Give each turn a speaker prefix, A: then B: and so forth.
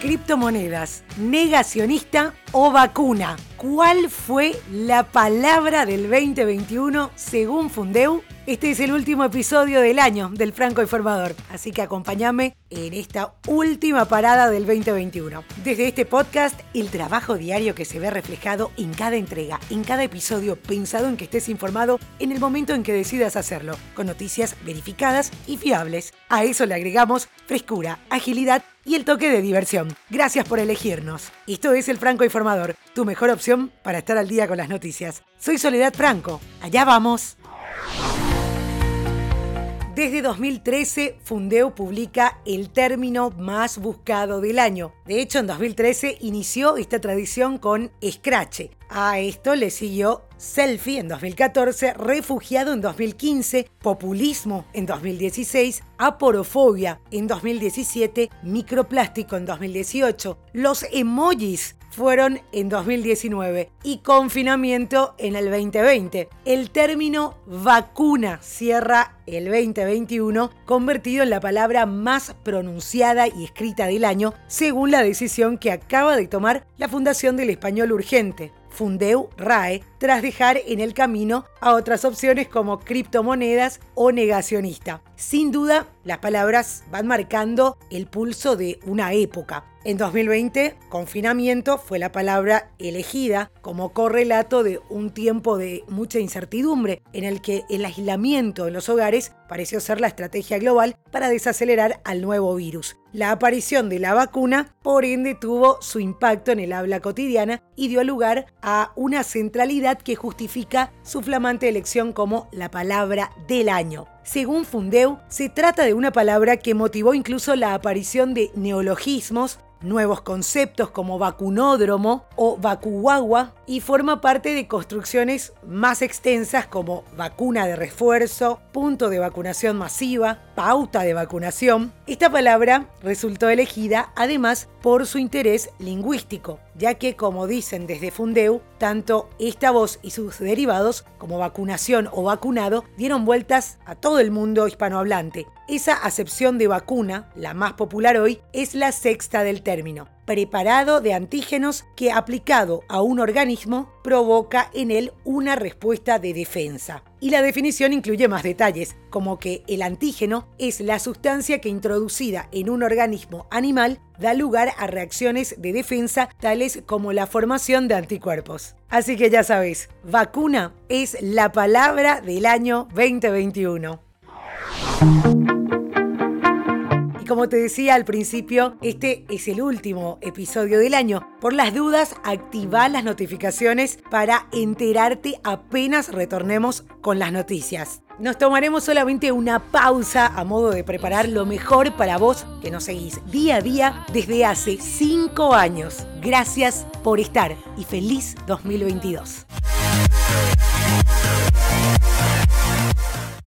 A: criptomonedas, negacionista o vacuna. ¿Cuál fue la palabra del 2021 según Fundeu? Este es el último episodio del año del Franco Informador, así que acompáñame en esta última parada del 2021. Desde este podcast, el trabajo diario que se ve reflejado en cada entrega, en cada episodio, pensado en que estés informado en el momento en que decidas hacerlo, con noticias verificadas y fiables. A eso le agregamos frescura, agilidad y el toque de diversión. Gracias por elegirnos. Esto es El Franco Informador, tu mejor opción para estar al día con las noticias. Soy Soledad Franco. Allá vamos. Desde 2013, Fundeo publica el término más buscado del año. De hecho, en 2013 inició esta tradición con Scratch. A esto le siguió Selfie en 2014, Refugiado en 2015, Populismo en 2016, Aporofobia en 2017, Microplástico en 2018, los emojis fueron en 2019 y confinamiento en el 2020. El término vacuna cierra el 2021, convertido en la palabra más pronunciada y escrita del año, según la decisión que acaba de tomar la Fundación del Español Urgente. Fundeu RAE tras dejar en el camino a otras opciones como criptomonedas o negacionista. Sin duda, las palabras van marcando el pulso de una época. En 2020, confinamiento fue la palabra elegida como correlato de un tiempo de mucha incertidumbre en el que el aislamiento en los hogares pareció ser la estrategia global para desacelerar al nuevo virus. La aparición de la vacuna, por ende, tuvo su impacto en el habla cotidiana y dio lugar a una centralidad que justifica su flamante elección como la palabra del año. Según Fundeu, se trata de una palabra que motivó incluso la aparición de neologismos nuevos conceptos como vacunódromo o vacuagua y forma parte de construcciones más extensas como vacuna de refuerzo, punto de vacunación masiva, pauta de vacunación. Esta palabra resultó elegida además por su interés lingüístico, ya que como dicen desde Fundeu, tanto esta voz y sus derivados como vacunación o vacunado dieron vueltas a todo el mundo hispanohablante. Esa acepción de vacuna, la más popular hoy, es la sexta del término preparado de antígenos que aplicado a un organismo provoca en él una respuesta de defensa. Y la definición incluye más detalles, como que el antígeno es la sustancia que introducida en un organismo animal da lugar a reacciones de defensa tales como la formación de anticuerpos. Así que ya sabes, vacuna es la palabra del año 2021 como te decía al principio, este es el último episodio del año. Por las dudas, activa las notificaciones para enterarte apenas retornemos con las noticias. Nos tomaremos solamente una pausa a modo de preparar lo mejor para vos que nos seguís día a día desde hace 5 años. Gracias por estar y feliz 2022.